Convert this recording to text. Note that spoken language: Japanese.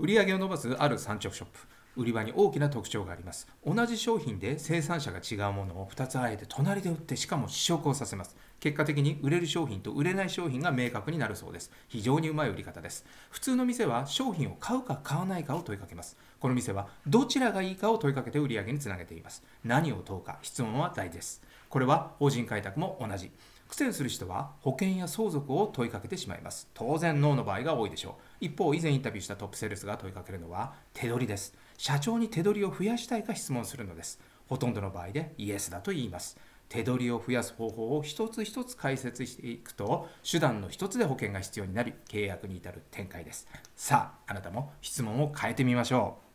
売上を伸ばすある産直ショップ。売り場に大きな特徴があります。同じ商品で生産者が違うものを2つあえて隣で売ってしかも試食をさせます。結果的に売れる商品と売れない商品が明確になるそうです。非常にうまい売り方です。普通の店は商品を買うか買わないかを問いかけます。この店はどちらがいいかを問いかけて売り上げにつなげています。何を問うか質問は大事です。これは法人開拓も同じ。苦戦する人は保険や相続を問いかけてしまいます。当然ノーの場合が多いでしょう。一方以前インタビューしたトップセールスが問いかけるのは手取りです。社長に手取りを増やしたいか質問するのです。ほとんどの場合でイエスだと言います。手取りを増やす方法を一つ一つ解説していくと手段の一つで保険が必要になり契約に至る展開です。さああなたも質問を変えてみましょう。